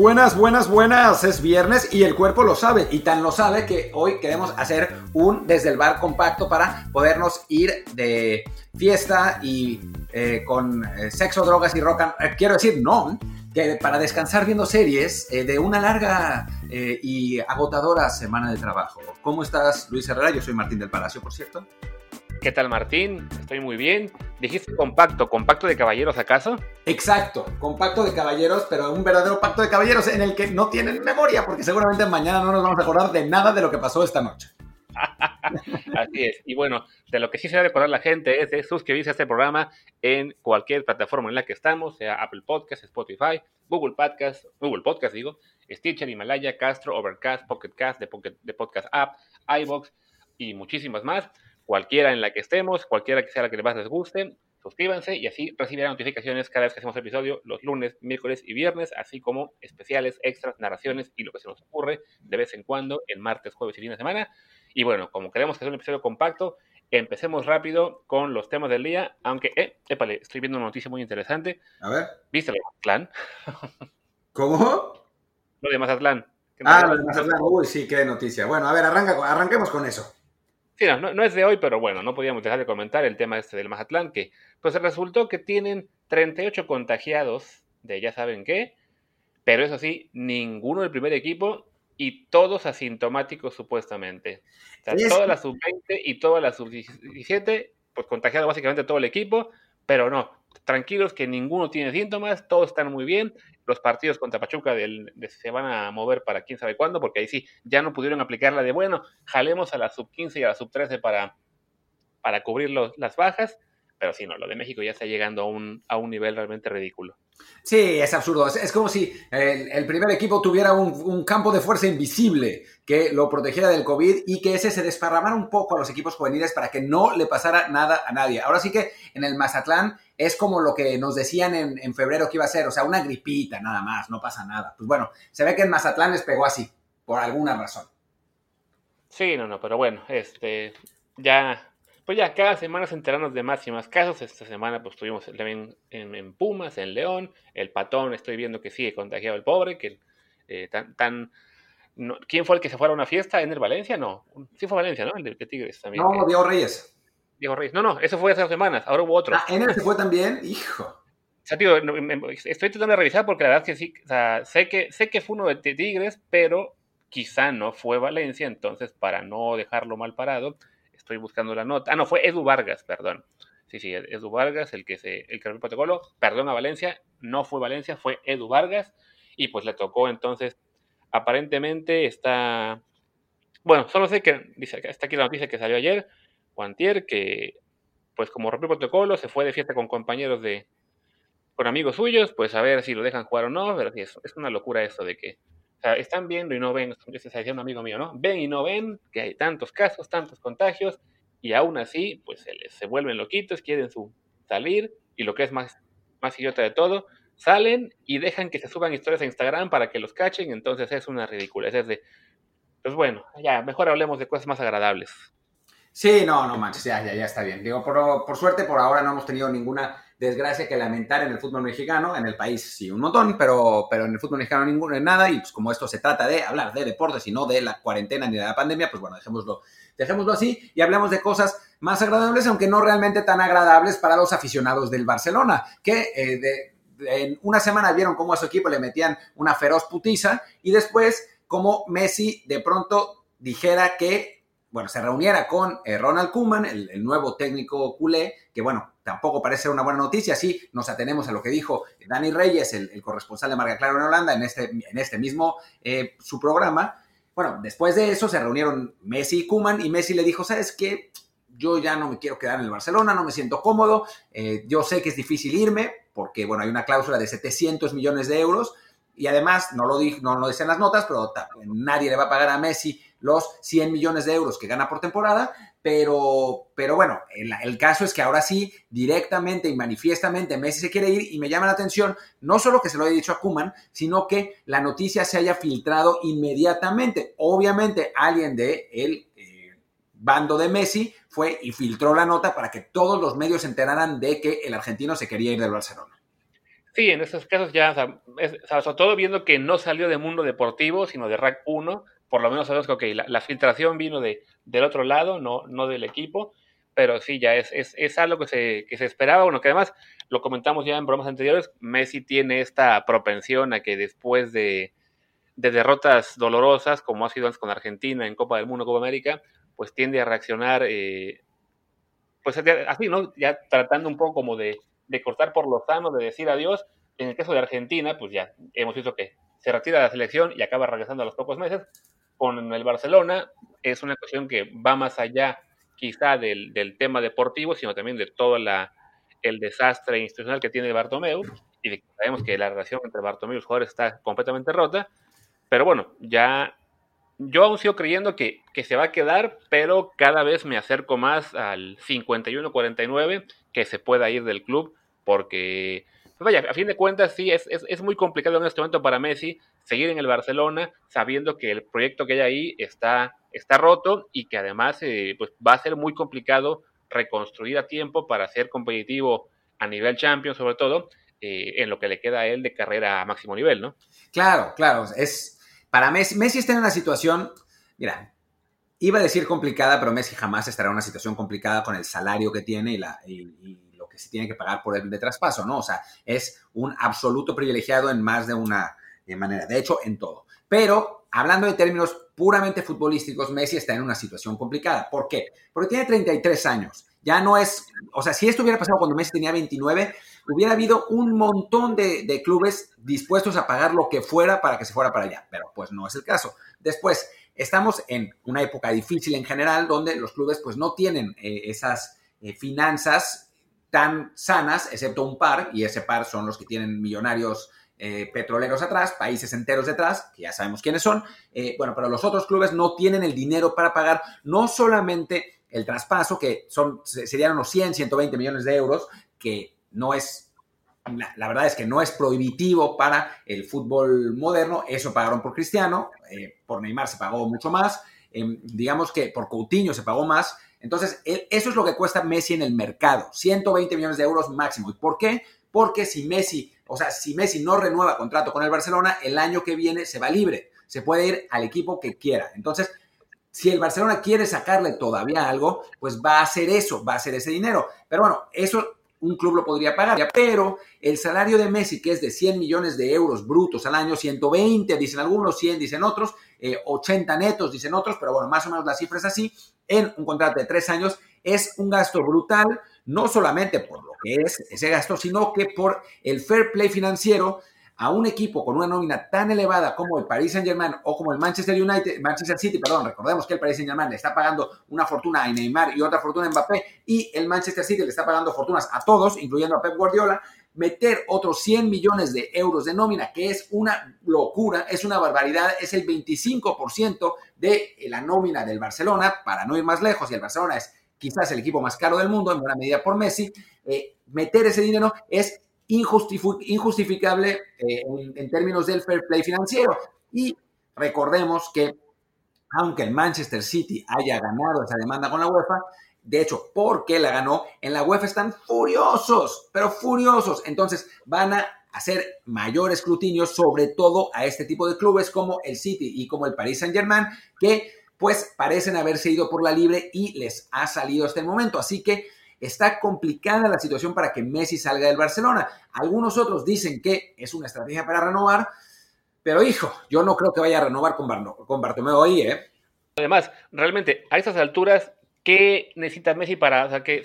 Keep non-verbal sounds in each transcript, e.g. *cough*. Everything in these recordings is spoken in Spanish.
Buenas, buenas, buenas. Es viernes y el cuerpo lo sabe. Y tan lo sabe que hoy queremos hacer un desde el bar compacto para podernos ir de fiesta y eh, con eh, sexo, drogas y rock. and- eh, quiero decir, no. Que para descansar viendo series de una larga y agotadora semana de trabajo. ¿Cómo estás, Luis Herrera? Yo soy Martín del Palacio, por cierto. ¿Qué tal, Martín? Estoy muy bien. ¿Dijiste compacto? ¿Compacto de caballeros acaso? Exacto, compacto de caballeros, pero un verdadero pacto de caballeros en el que no tienen memoria, porque seguramente mañana no nos vamos a acordar de nada de lo que pasó esta noche. *laughs* Así es. Y bueno, de lo que sí se debe recordar la gente es de suscribirse a este programa en cualquier plataforma en la que estamos, sea Apple Podcast, Spotify, Google Podcast, Google Podcast digo, Stitcher, Himalaya, Castro, Overcast, Pocket Cast, de, Pocket- de Podcast App, iBox y muchísimas más. Cualquiera en la que estemos, cualquiera que sea la que más les guste, suscríbanse y así recibirán notificaciones cada vez que hacemos episodio los lunes, miércoles y viernes, así como especiales, extras, narraciones y lo que se nos ocurre de vez en cuando en martes, jueves y fin de semana. Y bueno, como queremos que sea un episodio compacto, empecemos rápido con los temas del día, aunque, eh, épale, estoy viendo una noticia muy interesante. A ver. ¿Viste lo de Mazatlán? *laughs* ¿Cómo? Lo de Mazatlán. Ah, lo de Mazatlán. Uy, sí, qué noticia. Bueno, a ver, arranca, arranquemos con eso. Sí, no, no, no es de hoy, pero bueno, no podíamos dejar de comentar el tema este del Mazatlán, que pues resultó que tienen 38 contagiados de ya saben qué, pero eso sí, ninguno del primer equipo y todos asintomáticos supuestamente. O sea, toda la sub-20 y toda la sub-17, pues contagiado básicamente todo el equipo, pero no, tranquilos que ninguno tiene síntomas, todos están muy bien. Los partidos contra Pachuca se van a mover para quién sabe cuándo, porque ahí sí, ya no pudieron aplicar la de, bueno, jalemos a la sub-15 y a la sub-13 para, para cubrir las bajas, pero sí, no, lo de México ya está llegando a un, a un nivel realmente ridículo. Sí, es absurdo. Es, como si el, el primer equipo tuviera un, un campo de fuerza invisible que lo protegiera del COVID y que ese se desparramara un poco a los equipos juveniles para que no le pasara nada a nadie. Ahora sí que en el Mazatlán es como lo que nos decían en, en febrero que iba a ser, o sea, una gripita nada más, no pasa nada. Pues bueno, se ve que en Mazatlán les pegó así, por alguna razón. Sí, no, no, pero bueno, este, ya, pues ya cada semana se enteramos de más y más casos. Esta semana pues tuvimos también en, en Pumas, en León, el Patón, estoy viendo que sigue contagiado el pobre, que eh, tan, tan, no- ¿quién fue el que se fue a una fiesta? ¿En el Valencia? No, sí fue Valencia, ¿no? El de, Tigres también. No, Diego Reyes. Diego Reyes. No, no, eso fue hace dos semanas, ahora hubo otro. Ah, se fue también, hijo. O sea, tío, estoy tratando de revisar porque la verdad es que sí, o sea, sé que, sé que fue uno de Tigres, pero quizá no fue Valencia, entonces para no dejarlo mal parado, estoy buscando la nota. Ah, no, fue Edu Vargas, perdón. Sí, sí, Edu Vargas, el que se, el que rompió el protocolo, perdón a Valencia, no fue Valencia, fue Edu Vargas, y pues le tocó entonces, aparentemente está, bueno, solo sé que, dice, está aquí la noticia que salió ayer, Juantier, que pues como rompió protocolo, se fue de fiesta con compañeros de, con amigos suyos, pues a ver si lo dejan jugar o no, pero es, es una locura eso de que o sea, están viendo y no ven, se decía un amigo mío, ¿no? Ven y no ven que hay tantos casos, tantos contagios, y aún así, pues se, les- vuelven loquitos, quieren su, salir, y lo que es más, más idiota de todo, salen y dejan que se suban historias a Instagram para que los cachen, entonces es una ridiculez, es de, pues bueno, ya, mejor hablemos de cosas más agradables. Sí, no, no manches, ya, ya, ya está bien. Digo, por, suerte, por ahora no hemos tenido ninguna desgracia que lamentar en el fútbol mexicano. En el país sí, un montón, pero, pero en el fútbol mexicano ninguno, nada. Y pues como esto se trata de hablar de deportes y no de la cuarentena ni de la pandemia, pues bueno, dejémoslo, dejémoslo así y hablemos de cosas más agradables, aunque no realmente tan agradables para los aficionados del Barcelona, que eh, en una semana vieron cómo a su equipo le metían una feroz putiza y después como Messi de pronto dijera que bueno, se reuniera con eh, Ronald Koeman, el, nuevo técnico culé, que bueno, tampoco parece una buena noticia, sí, nos atenemos a lo que dijo Dani Reyes, el, corresponsal de Marca Claro en Holanda, en este, en este mismo, eh, su programa. Bueno, después de eso se reunieron Messi y Koeman y Messi le dijo, ¿sabes qué? Yo ya no me quiero quedar en el Barcelona, no me siento cómodo, eh, yo sé que es difícil irme, porque bueno, hay una cláusula de 700 millones de euros, y además, no lo, di, no lo decían las notas, pero nadie le va a pagar a Messi los 100 millones de euros que gana por temporada, pero, pero bueno, el, caso es que ahora sí, directamente y manifiestamente Messi se quiere ir y me llama la atención no solo que se lo haya dicho a Kuman, sino que la noticia se haya filtrado inmediatamente. Obviamente alguien de el eh, bando de Messi fue y filtró la nota para que todos los medios se enteraran de que el argentino se quería ir del Barcelona. Sí, en esos casos ya, sobre todo viendo que no salió de mundo deportivo, sino de RAC 1, por lo menos sabemos que okay, la, filtración vino de, del otro lado, no, no del equipo, pero sí, ya es, es, es algo que se, que se, esperaba, bueno, que además lo comentamos ya en bromas anteriores, Messi tiene esta propensión a que después de, de derrotas dolorosas, como ha sido antes con Argentina en Copa del Mundo, Copa América, pues tiende a reaccionar, eh, pues así, ¿no? Ya tratando un poco como de, de cortar por lo sano, de decir adiós. En el caso de Argentina, pues ya hemos visto que se retira de la selección y acaba regresando a los pocos meses. Con el Barcelona es una cuestión que va más allá quizá del, del tema deportivo, sino también de todo la, el desastre institucional que tiene Bartomeu y sabemos que la relación entre Bartomeu y los jugadores está completamente rota. Pero bueno, ya yo aún sigo creyendo que, que, se va a quedar, pero cada vez me acerco más al 51-49 que se pueda ir del club porque, pues vaya, a fin de cuentas sí, es, es, es, muy complicado en este momento para Messi seguir en el Barcelona sabiendo que el proyecto que hay ahí está, está roto y que además eh, pues va a ser muy complicado reconstruir a tiempo para ser competitivo a nivel Champions sobre todo, eh, en lo que le queda a él de carrera a máximo nivel, ¿no? Claro, claro, es para Messi, Messi está en una situación, mira, iba a decir complicada, pero Messi jamás estará en una situación complicada con el salario que tiene y, la, y se tiene que pagar por el de traspaso, ¿no? O sea, es un absoluto privilegiado en más de una manera, de hecho, en todo. Pero hablando de términos puramente futbolísticos, Messi está en una situación complicada. ¿Por qué? Porque tiene 33 años. Ya no es, o sea, si esto hubiera pasado cuando Messi tenía 29, hubiera habido un montón de, de, clubes dispuestos a pagar lo que fuera para que se fuera para allá, pero pues no es el caso. Después, estamos en una época difícil en general donde los clubes pues no tienen eh, esas eh, finanzas tan sanas, excepto un par, y ese par son los que tienen millonarios eh, petroleros atrás, países enteros detrás, que ya sabemos quiénes son. Eh, bueno, pero los otros clubes no tienen el dinero para pagar no solamente el traspaso, que son, serían unos 100, 120 millones de euros, que no es, la, verdad es que no es prohibitivo para el fútbol moderno, eso pagaron por Cristiano, eh, por Neymar se pagó mucho más, em, digamos que por Coutinho se pagó más, entonces, eso es lo que cuesta Messi en el mercado, 120 millones de euros máximo. ¿Y por qué? Porque si Messi, o sea, si Messi no renueva contrato con el Barcelona, el año que viene se va libre, se puede ir al equipo que quiera. Entonces, si el Barcelona quiere sacarle todavía algo, pues va a hacer eso, va a hacer ese dinero. Pero bueno, eso un club lo podría pagar. Pero el salario de Messi, que es de 100 millones de euros brutos al año, 120, dicen algunos, 100 dicen otros, 80 eh, netos dicen otros, pero bueno, más o menos la cifra es así, en un contrato de tres años, es un gasto brutal, no solamente por que es ese gasto, sino que por el fair play financiero a un equipo con una nómina tan elevada como el Paris Saint-Germain o como el Manchester United, Manchester City, perdón, recordemos que el Paris Saint-Germain le está pagando una fortuna a Neymar y otra fortuna a Mbappé y el Manchester City le está pagando fortunas a todos, incluyendo a Pep Guardiola, meter otros 100 millones de euros de nómina, que es una locura, es una barbaridad, es el 25% de la nómina del Barcelona, para no ir más lejos, y el Barcelona es quizás el equipo más caro del mundo, en buena medida por Messi, eh, meter ese dinero es injustificable eh, en, términos del fair play financiero. Y recordemos que aunque el Manchester City haya ganado esa demanda con la UEFA, de hecho, porque la ganó, en la UEFA están furiosos, pero furiosos. Entonces van a hacer mayor escrutinio, sobre todo a este tipo de clubes como el City y como el Paris Saint-Germain, que pues parecen haberse ido por la libre y les ha salido hasta el momento. Así que está complicada la situación para que Messi salga del Barcelona. Algunos otros dicen que es una estrategia para renovar, pero hijo, yo no creo que vaya a renovar con, con Bartomeu ahí, ¿eh? Además, realmente, a estas alturas, ¿qué necesita Messi para, o sea, ¿qué,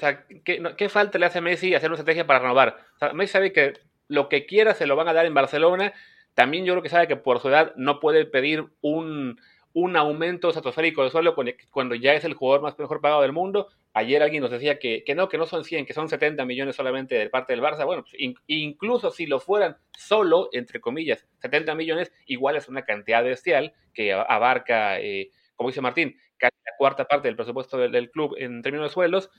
¿qué, falta le hace a Messi hacer una estrategia para renovar? Messi sabe que lo que quiera se lo van a dar en Barcelona. También yo creo que sabe que por su edad no puede pedir un, un aumento estratosférico de sueldo cuando ya es el jugador más mejor pagado del mundo. Ayer alguien nos decía que, que no, que no son 100, que son 70 millones solamente de parte del Barça. Bueno, pues, incluso si lo fueran solo, entre comillas, 70 millones, igual es una cantidad bestial que abarca, eh, como dice Martín, casi la cuarta parte del presupuesto del, club en términos de sueldos.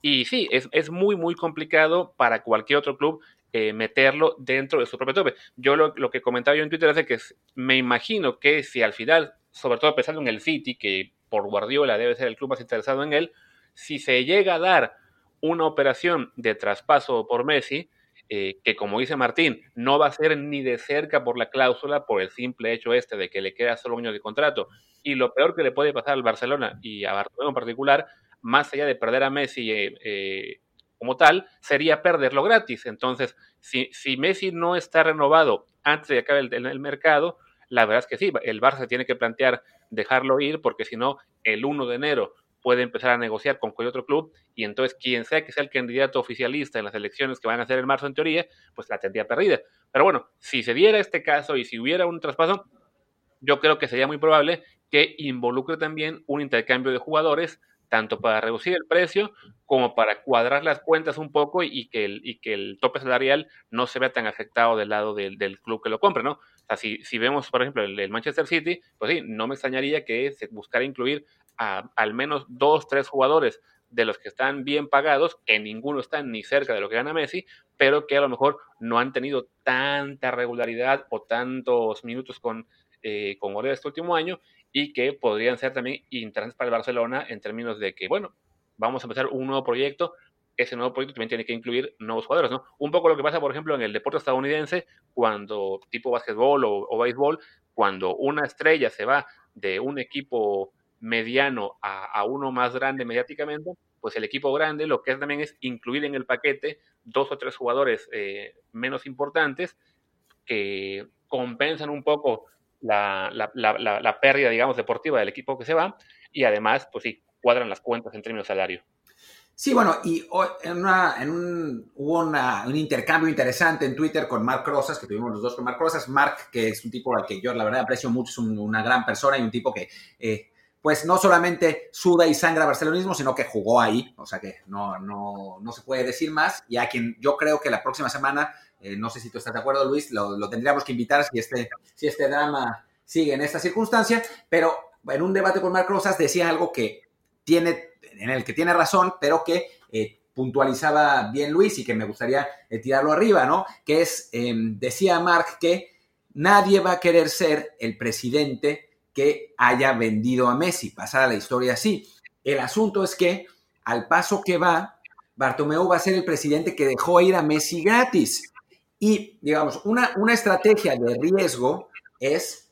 Y sí, es, es, muy, muy complicado para cualquier otro club eh, meterlo dentro de su propio tope. Yo lo, lo, que comentaba yo en Twitter es que me imagino que si al final sobre todo pensando en el City, que por Guardiola debe ser el club más interesado en él, si se llega a dar una operación de traspaso por Messi, eh, que como dice Martín, no va a ser ni de cerca por la cláusula, por el simple hecho este de que le queda solo un año de contrato. Y lo peor que le puede pasar al Barcelona y a Barcelona en particular, más allá de perder a Messi eh, eh, como tal, sería perderlo gratis. Entonces, si, si, Messi no está renovado antes de que acabe el, mercado, la verdad es que sí, el Barça tiene que plantear dejarlo ir porque si no, el 1 de enero puede empezar a negociar con cualquier otro club y entonces quien sea que sea el candidato oficialista en las elecciones que van a hacer en marzo en teoría, pues la tendría perdida. Pero bueno, si se diera este caso y si hubiera un traspaso, yo creo que sería muy probable que involucre también un intercambio de jugadores, tanto para reducir el precio como para cuadrar las cuentas un poco y que el, y que el tope salarial no se vea tan afectado del lado del, del club que lo compre, ¿no? O sea, si, si vemos, por ejemplo, el, Manchester City, pues sí, no me extrañaría que se buscara incluir a al menos dos, tres jugadores de los que están bien pagados, que ninguno está ni cerca de lo que gana Messi, pero que a lo mejor no han tenido tanta regularidad o tantos minutos con, eh, con Gorea este último año y que podrían ser también interesantes para el Barcelona en términos de que, bueno, vamos a empezar un nuevo proyecto, ese nuevo proyecto también tiene que incluir nuevos jugadores, ¿no? Un poco lo que pasa, por ejemplo, en el deporte estadounidense, cuando tipo básquetbol o, béisbol, cuando una estrella se va de un equipo mediano a, uno más grande mediáticamente, pues el equipo grande lo que es también es incluir en el paquete dos o tres jugadores eh, menos importantes que compensan un poco la, la, pérdida, digamos, deportiva del equipo que se va y además, pues sí, cuadran las cuentas en términos de salario. Sí, bueno, y en, una, en un, hubo una, un intercambio interesante en Twitter con Mark Rosas, que tuvimos los dos con Mark Rosas. Mark, que es un tipo al que yo la verdad aprecio mucho, es un, una gran persona y un tipo que eh, pues no solamente suda y sangra barcelonismo, sino que jugó ahí, o sea que no, no, no se puede decir más, y a quien yo creo que la próxima semana, eh, no sé si tú estás de acuerdo Luis, lo, lo, tendríamos que invitar si este, si este drama sigue en esta circunstancia, pero en un debate con Marc Rosas decía algo que tiene, en el que tiene razón, pero que eh, puntualizaba bien Luis y que me gustaría eh, tirarlo arriba, ¿no? Que es, eh, decía Marc que nadie va a querer ser el presidente que haya vendido a Messi, pasar a la historia así. El asunto es que al paso que va, Bartomeu va a ser el presidente que dejó ir a Messi gratis. Y, digamos, una, una estrategia de riesgo es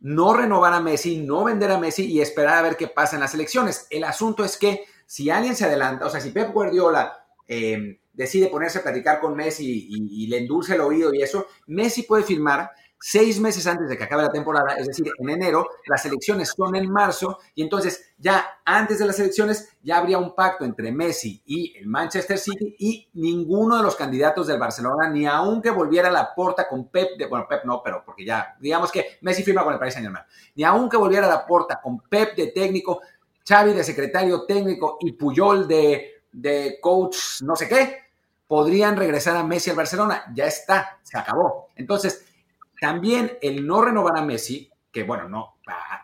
no renovar a Messi, no vender a Messi y esperar a ver qué pasa en las elecciones. El asunto es que si alguien se adelanta, o sea, si Pep Guardiola eh, decide ponerse a platicar con Messi y, le endulce el oído y eso, Messi puede firmar seis meses antes de que acabe la temporada, es decir, en enero, las elecciones son en marzo, y entonces ya antes de las elecciones ya habría un pacto entre Messi y el Manchester City y ninguno de los candidatos del Barcelona, ni aunque volviera la porta con Pep, de, bueno, Pep no, pero porque ya, digamos que Messi firma con el Paris Saint Germain, ni aunque volviera la porta con Pep de técnico, Xavi de secretario técnico y Puyol de, de coach no sé qué, podrían regresar a Messi al Barcelona, ya está, se acabó. Entonces, también el no renovar a Messi, que bueno, no,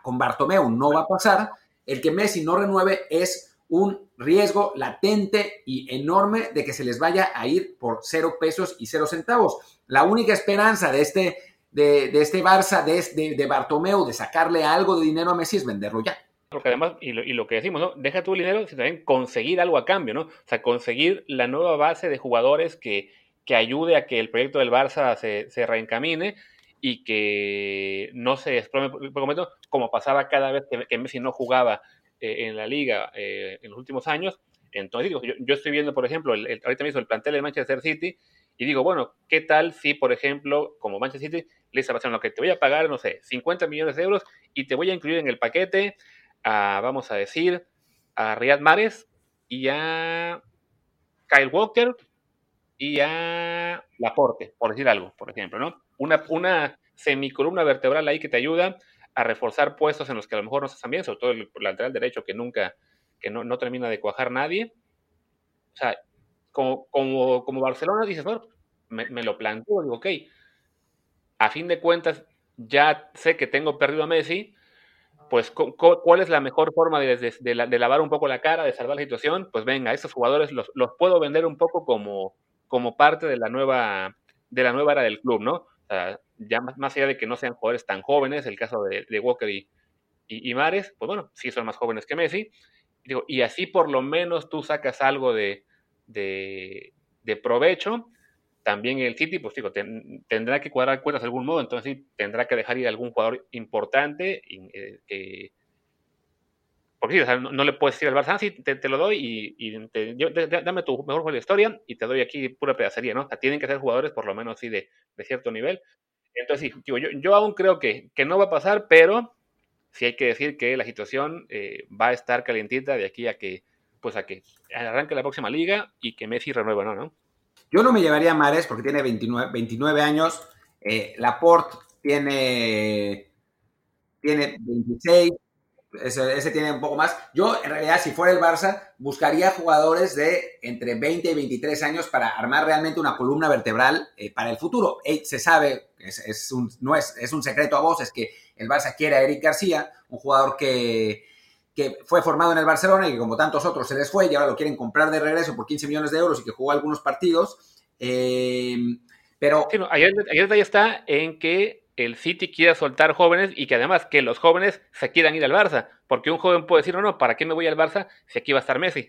con Bartomeu no va a pasar, el que Messi no renueve es un riesgo latente y enorme de que se les vaya a ir por cero pesos y cero centavos. La única esperanza de este, de, de este Barça, de, de, de, Bartomeu, de sacarle algo de dinero a Messi es venderlo ya. Porque además, y lo, lo que decimos, ¿no? Deja tu dinero, sino también conseguir algo a cambio, ¿no? O sea, conseguir la nueva base de jugadores que, que ayude a que el proyecto del Barça se, se reencamine y que no se desplome por completo, como pasaba cada vez que, Messi no jugaba eh, en la liga eh, en los últimos años. Entonces, digo, yo, yo, estoy viendo, por ejemplo, el, el, ahorita mismo el plantel de Manchester City y digo, bueno, ¿qué tal si, por ejemplo, como Manchester City, le está pasando que te voy a pagar, no sé, 50 millones de euros y te voy a incluir en el paquete a, vamos a decir, a Riyad Mahrez y a Kyle Walker y a Laporte, por decir algo, por ejemplo, ¿no? Una, una semicolumna vertebral ahí que te ayuda a reforzar puestos en los que a lo mejor no se están bien, sobre todo el lateral derecho que nunca, que no, no termina de cuajar nadie. O sea, como, como, como Barcelona dices, bueno, me, me, lo planteo, digo, ok, a fin de cuentas ya sé que tengo perdido a Messi, pues ¿cuál es la mejor forma de, lavar un poco la cara, de salvar la situación? Pues venga, esos jugadores los, los puedo vender un poco como, como parte de la nueva, de la nueva era del club, ¿no? O sea, ya más, allá de que no sean jugadores tan jóvenes, el caso de, Walker y, y, Mares, pues bueno, sí son más jóvenes que Messi. Digo, y así por lo menos tú sacas algo de, de provecho también el City, pues digo, tendrá que cuadrar cuentas de algún modo, entonces sí, tendrá que dejar ir a algún jugador importante eh, porque sí, o sea, no, le puedes decir al Barça, ah, sí, te, lo doy y, dame tu mejor juego de historia y te doy aquí pura pedacería, ¿no? O sea, tienen que ser jugadores por lo menos sí de, cierto nivel. Entonces, sí, digo, yo, yo aún creo que, que no va a pasar, pero sí hay que decir que la situación eh, va a estar calientita de aquí a que, pues a que arranque la próxima liga y que Messi renueva, ¿no? ¿no? Yo no me llevaría a Mares porque tiene 29, 29 años. Eh, Laporte tiene, tiene 26. Ese, tiene un poco más. Yo, en realidad, si fuera el Barça, buscaría jugadores de entre 20 y 23 años para armar realmente una columna vertebral eh, para el futuro. se sabe, es, un, no es, es un secreto a voces que el Barça quiere a Eric García, un jugador que, que fue formado en el Barcelona y que como tantos otros se les fue y ahora lo quieren comprar de regreso por 15 millones de euros y que jugó algunos partidos. Eh, pero... ayer, detalle está en que el City quiera soltar jóvenes y que además que los jóvenes se quieran ir al Barça, porque un joven puede decir, no, no, ¿para qué me voy al Barça si aquí va a estar Messi?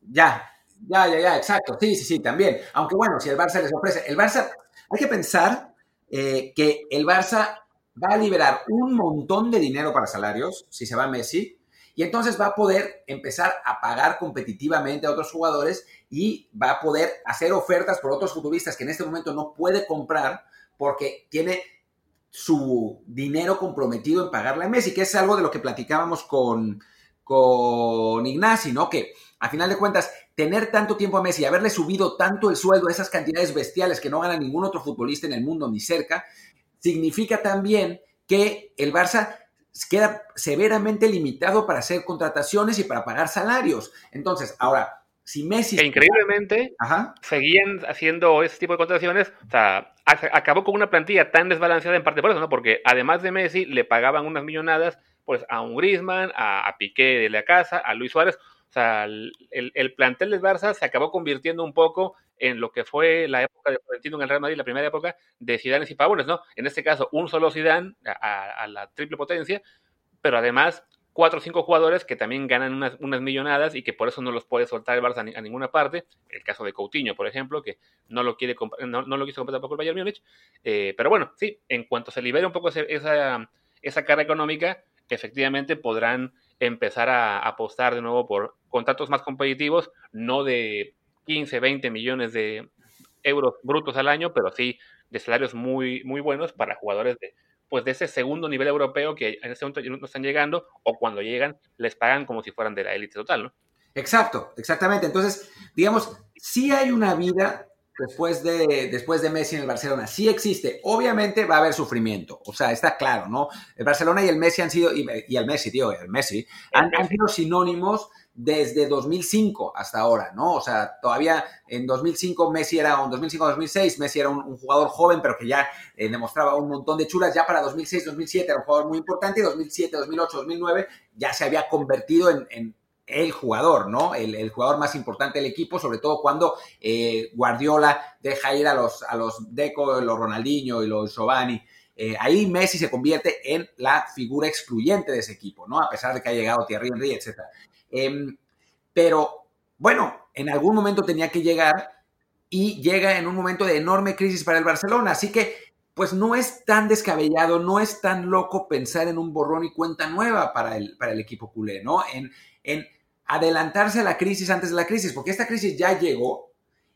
Ya, ya, ya, ya, exacto, sí, sí, sí, también. Aunque bueno, si el Barça les ofrece, el Barça, hay que pensar eh, que el Barça va a liberar un montón de dinero para salarios si se va Messi, y entonces va a poder empezar a pagar competitivamente a otros jugadores y va a poder hacer ofertas por otros futbolistas que en este momento no puede comprar porque tiene su dinero comprometido en pagarle a Messi, que es algo de lo que platicábamos con, con ¿no? Que a final de cuentas, tener tanto tiempo a Messi y haberle subido tanto el sueldo a esas cantidades bestiales que no gana ningún otro futbolista en el mundo ni cerca, significa también que el Barça queda severamente limitado para hacer contrataciones y para pagar salarios. Entonces, ahora, si Messi... Que increíblemente seguían haciendo ese tipo de contrataciones, o sea, acabó con una plantilla tan desbalanceada en parte por eso, ¿no? Porque además de Messi, le pagaban unas millonadas pues a un Griezmann, a, Piqué de la casa, a Luis Suárez. O sea, el, el, plantel del Barça se acabó convirtiendo un poco en lo que fue la época de Florentino en el Real Madrid, la primera época de Zidane y Pavones, ¿no? En este caso, un solo Zidane a, la triple potencia, pero además cuatro o cinco jugadores que también ganan unas, millonadas y que por eso no los puede soltar el Barça a, ninguna parte. El caso de Coutinho, por ejemplo, que no lo, quiere no, no lo quiso comprar tampoco el Bayern Múnich. Eh, pero bueno, sí, en cuanto se libere un poco esa, esa carga económica, efectivamente podrán empezar a apostar de nuevo por contratos más competitivos, no de 15, 20 millones de euros brutos al año, pero sí de salarios muy, muy buenos para jugadores de, pues de ese segundo nivel europeo que en este momento no están llegando o cuando llegan les pagan como si fueran de la élite total, ¿no? Exacto, exactamente. Entonces, digamos, sí hay una vida después de, después de Messi en el Barcelona. Sí existe. Obviamente va a haber sufrimiento. O sea, está claro, ¿no? El Barcelona y el Messi han sido, y, el Messi, tío, el Messi, han, han sido sinónimos desde 2005 hasta ahora, ¿no? O sea, todavía en 2005 Messi era un 2005-2006, Messi era un, jugador joven, pero que ya eh, demostraba un montón de chulas. Ya para 2006-2007 era un jugador muy importante y 2007, 2008, 2009 ya se había convertido en, el jugador, ¿no? El, jugador más importante del equipo, sobre todo cuando eh, Guardiola deja ir a los, a los Deco, los Ronaldinho y los Giovanni. Eh, ahí Messi se convierte en la figura excluyente de ese equipo, ¿no? A pesar de que ha llegado Thierry Henry, etc. Em, pero bueno, en algún momento tenía que llegar y llega en un momento de enorme crisis para el Barcelona. Así que, pues no es tan descabellado, no es tan loco pensar en un borrón y cuenta nueva para el, para el equipo culé, ¿no? En, en adelantarse a la crisis antes de la crisis, porque esta crisis ya llegó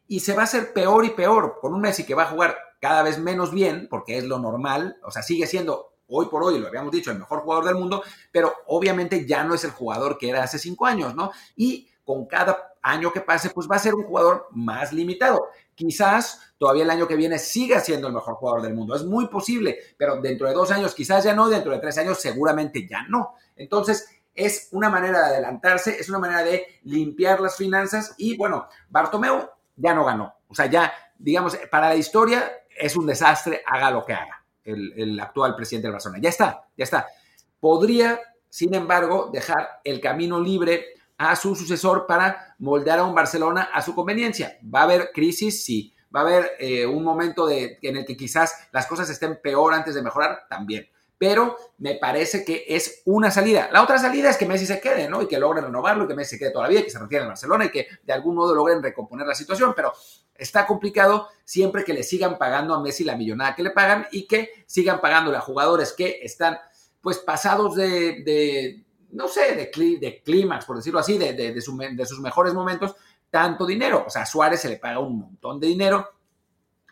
y se va a hacer peor y peor con un Messi que va a jugar cada vez menos bien, porque es lo normal, o sea, sigue siendo hoy por hoy, lo habíamos dicho, el mejor jugador del mundo, pero obviamente ya no es el jugador que era hace cinco años, ¿no? Y con cada año que pase, pues va a ser un jugador más limitado. Quizás todavía el año que viene siga siendo el mejor jugador del mundo. Es muy posible, pero dentro de dos años quizás ya no, dentro de tres años seguramente ya no. Entonces, es una manera de adelantarse, es una manera de limpiar las finanzas y bueno, Bartomeu ya no ganó. O sea, ya, digamos, para la historia es un desastre, haga lo que haga el, actual presidente del Barcelona. Ya está, ya está. Podría, sin embargo, dejar el camino libre a su sucesor para moldear a un Barcelona a su conveniencia. ¿Va a haber crisis? Sí. ¿Va a haber eh, un momento de, en el que quizás las cosas estén peor antes de mejorar? También. Pero me parece que es una salida. La otra salida es que Messi se quede, ¿no? Y que logren renovarlo, y que Messi se quede todavía, que se retire en Barcelona y que de algún modo logren recomponer la situación, pero está complicado siempre que le sigan pagando a Messi la millonada que le pagan y que sigan pagándole a jugadores que están pues pasados de, no sé, de, de clímax, por decirlo así, de, de, sus mejores momentos, tanto dinero. O sea, a Suárez se le paga un montón de dinero,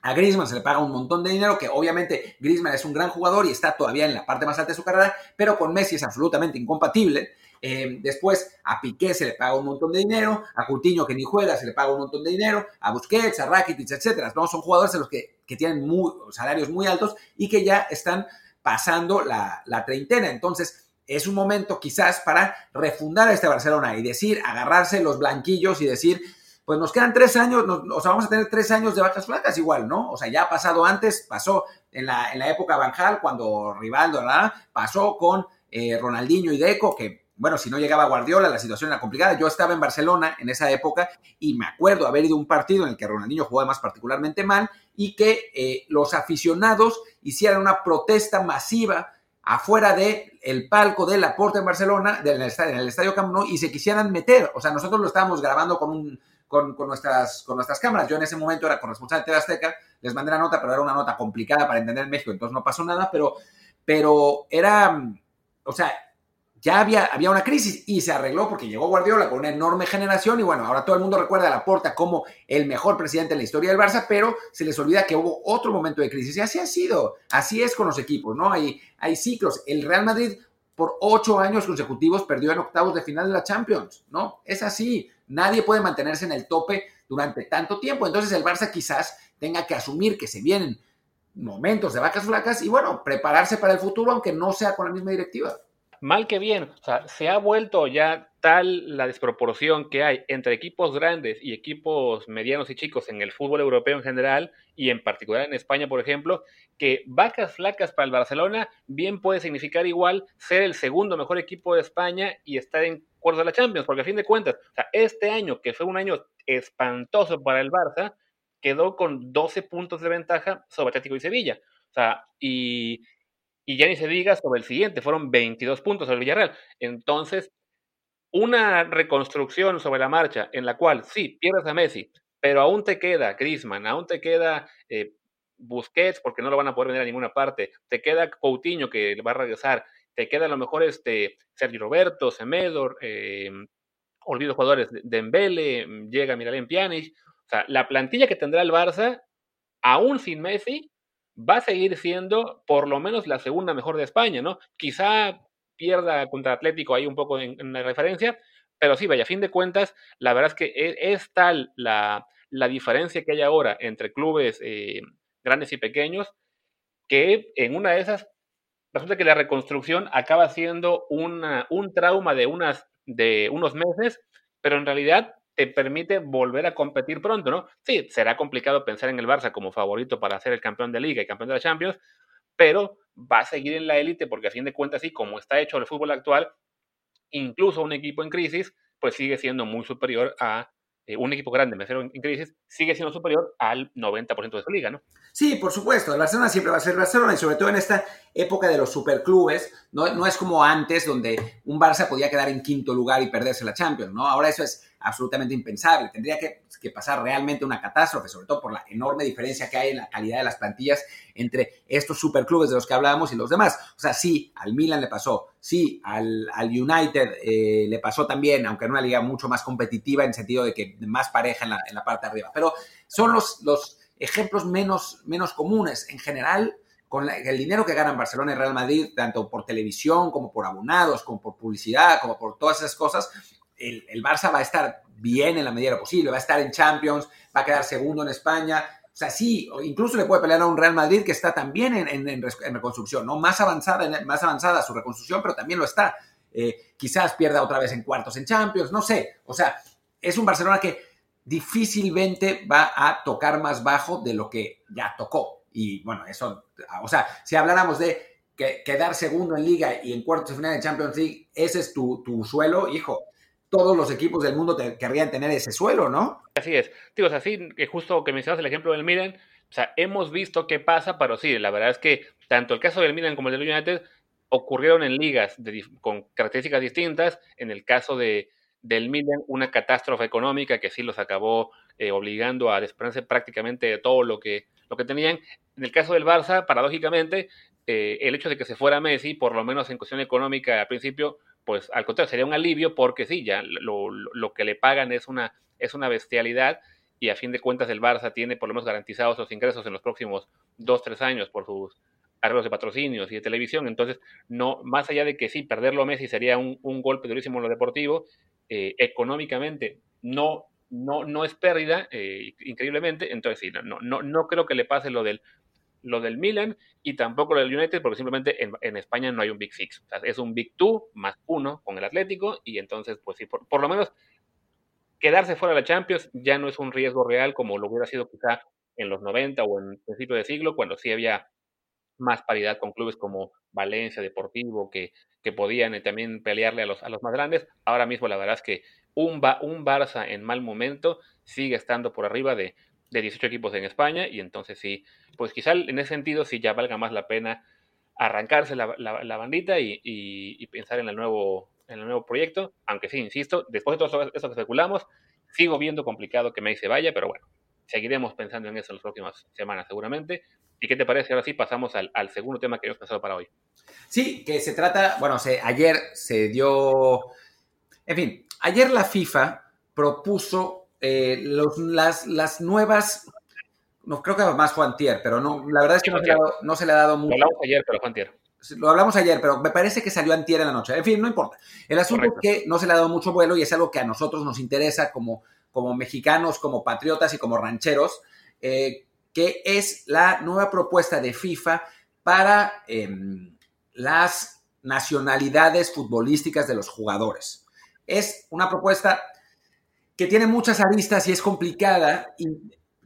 a Griezmann se le paga un montón de dinero, que obviamente Griezmann es un gran jugador y está todavía en la parte más alta de su carrera, pero con Messi es absolutamente incompatible. Eh, después a Piqué se le paga un montón de dinero, a Coutinho que ni juega se le paga un montón de dinero, a Busquets, a Rakitic, etcétera. ¿no? Son jugadores en los que, tienen salarios muy altos y que ya están pasando la, la treintena. Entonces, es un momento quizás para refundar a este Barcelona y decir, agarrarse los blanquillos y decir, pues nos quedan tres años, o sea, vamos a tener tres años de vacas flacas igual, ¿no? O sea, ya ha pasado antes, pasó en la, en la época Banjal, cuando Rivaldo, ¿verdad? Pasó con eh, Ronaldinho y Deco, que, bueno, si no llegaba Guardiola, la situación era complicada. Yo estaba en Barcelona en esa época y me acuerdo haber ido a un partido en el que Ronaldinho jugaba más particularmente mal y que eh, los aficionados hicieran una protesta masiva afuera del el palco de la Porta en Barcelona, del, en el estadio Camp Nou, y se quisieran meter. O sea, nosotros lo estábamos grabando con un con, nuestras, con nuestras cámaras. Yo en ese momento era corresponsal de Azteca, les mandé la nota, pero era una nota complicada para entender en México, entonces no pasó nada, pero, pero era, o sea, ya había, había una crisis y se arregló porque llegó Guardiola con una enorme generación y bueno, ahora todo el mundo recuerda a Laporta como el mejor presidente en la historia del Barça, pero se les olvida que hubo otro momento de crisis y así ha sido, así es con los equipos, ¿no? Hay, hay ciclos. El Real Madrid por ocho años consecutivos perdió en octavos de final de la Champions, ¿no? Es así. Nadie puede mantenerse en el tope durante tanto tiempo. Entonces el Barça quizás tenga que asumir que se vienen momentos de vacas flacas y bueno, prepararse para el futuro, aunque no sea con la misma directiva. Mal que bien, o sea, se ha vuelto ya tal la desproporción que hay entre equipos grandes y equipos medianos y chicos en el fútbol europeo en general y en particular en España, por ejemplo, que vacas flacas para el Barcelona bien puede significar igual ser el segundo mejor equipo de España y estar en cuartos de la Champions, porque a fin de cuentas, o sea, este año que fue un año espantoso para el Barça, quedó con 12 puntos de ventaja sobre Atlético y Sevilla. O sea, y, y ya ni se diga sobre el siguiente, fueron 22 puntos sobre el Villarreal. Entonces, una reconstrucción sobre la marcha en la cual sí, pierdes a Messi, pero aún te queda Griezmann, aún te queda eh, Busquets porque no lo van a poder vender a ninguna parte, te queda Coutinho que va a regresar, te queda a lo mejor este Sergio Roberto, Semedor, eh, olvido jugadores, Dembele, llega Miralem Pjanic, o sea, la plantilla que tendrá el Barça, aún sin Messi, va a seguir siendo por lo menos la segunda mejor de España, ¿no? Quizá pierda contra Atlético ahí un poco en, la referencia, pero sí, vaya, a fin de cuentas, la verdad es que e, es, tal la, diferencia que hay ahora entre clubes eh, grandes y pequeños, que en una de esas resulta que la reconstrucción acaba siendo una, un trauma de, unas, de unos meses, pero en realidad te permite volver a competir pronto, ¿no? Sí, será complicado pensar en el Barça como favorito para ser el campeón de Liga y campeón de la Champions, pero va a seguir en la élite porque a fin de cuentas, sí, como está hecho el fútbol actual, incluso un equipo en crisis, pues sigue siendo muy superior a eh, un equipo grande, me en crisis, sigue siendo superior al 90% de su liga, ¿no? Sí, por supuesto. El Barcelona siempre va a ser Barcelona y sobre todo en esta época de los superclubes, no, no es como antes donde un Barça podía quedar en quinto lugar y perderse la Champions, ¿no? Ahora eso es absolutamente impensable. Tendría que, pasar realmente una catástrofe, sobre todo por la enorme diferencia que hay en la calidad de las plantillas entre estos superclubes de los que hablábamos y los demás. O sea, sí, al Milan le pasó, sí, al, United eh, le pasó también, aunque en una liga mucho más competitiva en sentido de que más pareja en la, parte de arriba. Pero son los, los ejemplos menos, menos comunes. En general, con el dinero que ganan Barcelona y Real Madrid, tanto por televisión como por abonados, como por publicidad, como por todas esas cosas, el, Barça va a estar bien en la medida lo posible, va a estar en Champions, va a quedar segundo en España. O sea, sí, incluso le puede pelear a un Real Madrid que está también en, reconstrucción, ¿no? Más avanzada, más avanzada su reconstrucción, pero también lo está. Eh, quizás pierda otra vez en cuartos en Champions, no sé. O sea, es un Barcelona que difícilmente va a tocar más bajo de lo que ya tocó. Y bueno, eso, o sea, si habláramos de quedar segundo en liga y en cuartos de final de Champions League, ese es tu, tu suelo, hijo, todos los equipos del mundo querrían tener ese suelo, ¿no? Así es. Digo, así que justo que mencionas el ejemplo del Milan, o sea, hemos visto qué pasa, pero sí, la verdad es que tanto el caso del Milan como el del United ocurrieron en ligas con características distintas. En el caso de, del Milan, una catástrofe económica que sí los acabó eh, obligando a desprenderse prácticamente de todo lo que, lo que tenían. En el caso del Barça, paradójicamente, eh, el hecho de que se fuera Messi, por lo menos en cuestión económica al principio, pues al contrario, sería un alivio porque sí, ya lo, lo, que le pagan es una, es una bestialidad y a fin de cuentas el Barça tiene por lo menos garantizados los ingresos en los próximos dos, tres años por sus arreglos de patrocinios y de televisión. Entonces, no, más allá de que sí, perderlo a Messi sería un, golpe durísimo en lo deportivo, eh, económicamente no, no, no es pérdida, eh, increíblemente. Entonces, sí, no, no, no creo que le pase lo del, lo del Milan y tampoco lo del United, porque simplemente en, España no hay un Big Six. es un Big Two más uno con el Atlético y entonces, pues sí, por, por lo menos quedarse fuera de la Champions ya no es un riesgo real como lo hubiera sido quizá en los 90 o en principio de siglo, cuando sí había más paridad con clubes como Valencia, Deportivo, que, que podían eh, también pelearle a los, a los más grandes. Ahora mismo la verdad es que un, un Barça en mal momento sigue estando por arriba de, de 18 equipos en España y entonces sí, pues quizá en ese sentido sí ya valga más la pena arrancarse la, bandita y, pensar en el nuevo en el nuevo proyecto, aunque sí, insisto, después de todo eso que especulamos, sigo viendo complicado que May se vaya, pero bueno, seguiremos pensando en eso en las próximas semanas seguramente. ¿Y qué te parece? Ahora sí pasamos al, segundo tema que hemos pensado para hoy. Sí, que se trata, bueno, ayer se dio, en fin, ayer la FIFA propuso eh, los, las, las nuevas, no creo que más Juan Tier, pero no, la verdad es que no se, le ha dado, no se, le ha dado, mucho. Lo hablamos ayer, pero Juan Tier lo hablamos ayer, pero me parece que salió antier en la noche. En fin, no importa. El asunto es que no se le ha dado mucho vuelo y es algo que a nosotros nos interesa como, como mexicanos, como patriotas y como rancheros, eh, que es la nueva propuesta de FIFA para em, las nacionalidades futbolísticas de los jugadores. Es una propuesta que tiene muchas aristas y es complicada y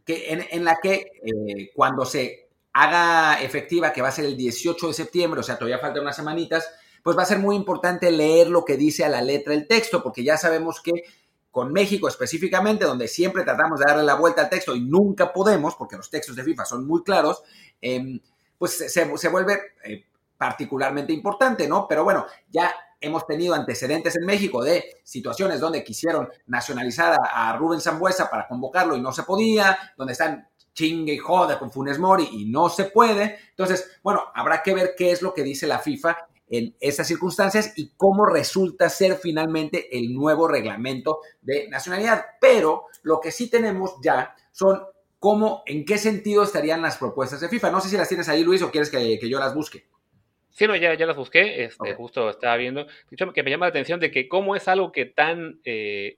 que, en, la que eh, cuando se haga efectiva, que va a ser el 18 de septiembre, o sea, todavía faltan unas semanitas, pues va a ser muy importante leer lo que dice a la letra el texto, porque ya sabemos que con México específicamente, donde siempre tratamos de darle la vuelta al texto y nunca podemos, porque los textos de FIFA son muy claros, em, pues se, vuelve eh, particularmente importante, ¿no? Pero bueno, ya hemos tenido antecedentes en México de situaciones donde quisieron nacionalizar a, Rubén Zambuesa para convocarlo y no se podía, donde están chingue y joda con Funes Mori y no se puede. Entonces, bueno, habrá que ver qué es lo que dice la FIFA en esas circunstancias y cómo resulta ser finalmente el nuevo reglamento de nacionalidad. Pero lo que sí tenemos ya son cómo, en qué sentido estarían las propuestas de FIFA. No sé si las tienes ahí, Luis, o quieres que, yo las busque. Sí, no, ya, ya las busqué, este, justo estaba viendo. que me llama la atención de que cómo es algo que tan, eh,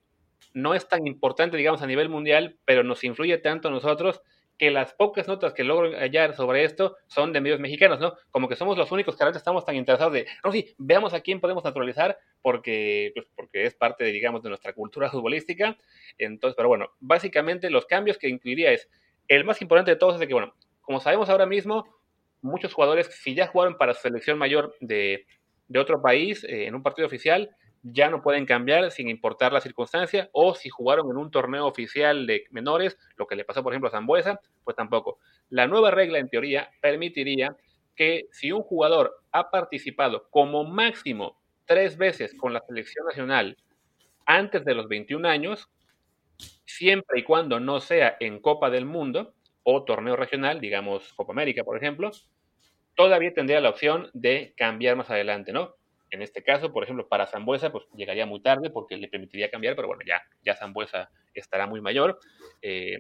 no es tan importante, digamos, a nivel mundial, pero nos influye tanto a nosotros, que las pocas notas que logro hallar sobre esto son de medios mexicanos, ¿no? Como que somos los únicos que ahora estamos tan interesados de, no, sí, veamos a quién podemos naturalizar porque, pues, porque es parte, de, digamos, de nuestra cultura futbolística. Entonces, pero bueno, básicamente los cambios que incluiría es, el más importante de todos es de que, bueno, como sabemos ahora mismo, muchos jugadores, si ya jugaron para selección mayor de, de otro país eh, en un partido oficial, ya no pueden cambiar sin importar la circunstancia, o si jugaron en un torneo oficial de menores, lo que le pasó por ejemplo a Zambuesa, pues tampoco. La nueva regla en teoría permitiría que si un jugador ha participado como máximo tres veces con la selección nacional antes de los 21 años, siempre y cuando no sea en Copa del Mundo o torneo regional, digamos Copa América, por ejemplo, todavía tendría la opción de cambiar más adelante, ¿no? En este caso, por ejemplo, para Zambuesa, pues llegaría muy tarde porque le permitiría cambiar, pero bueno, ya, ya Zambuesa estará muy mayor. Eh,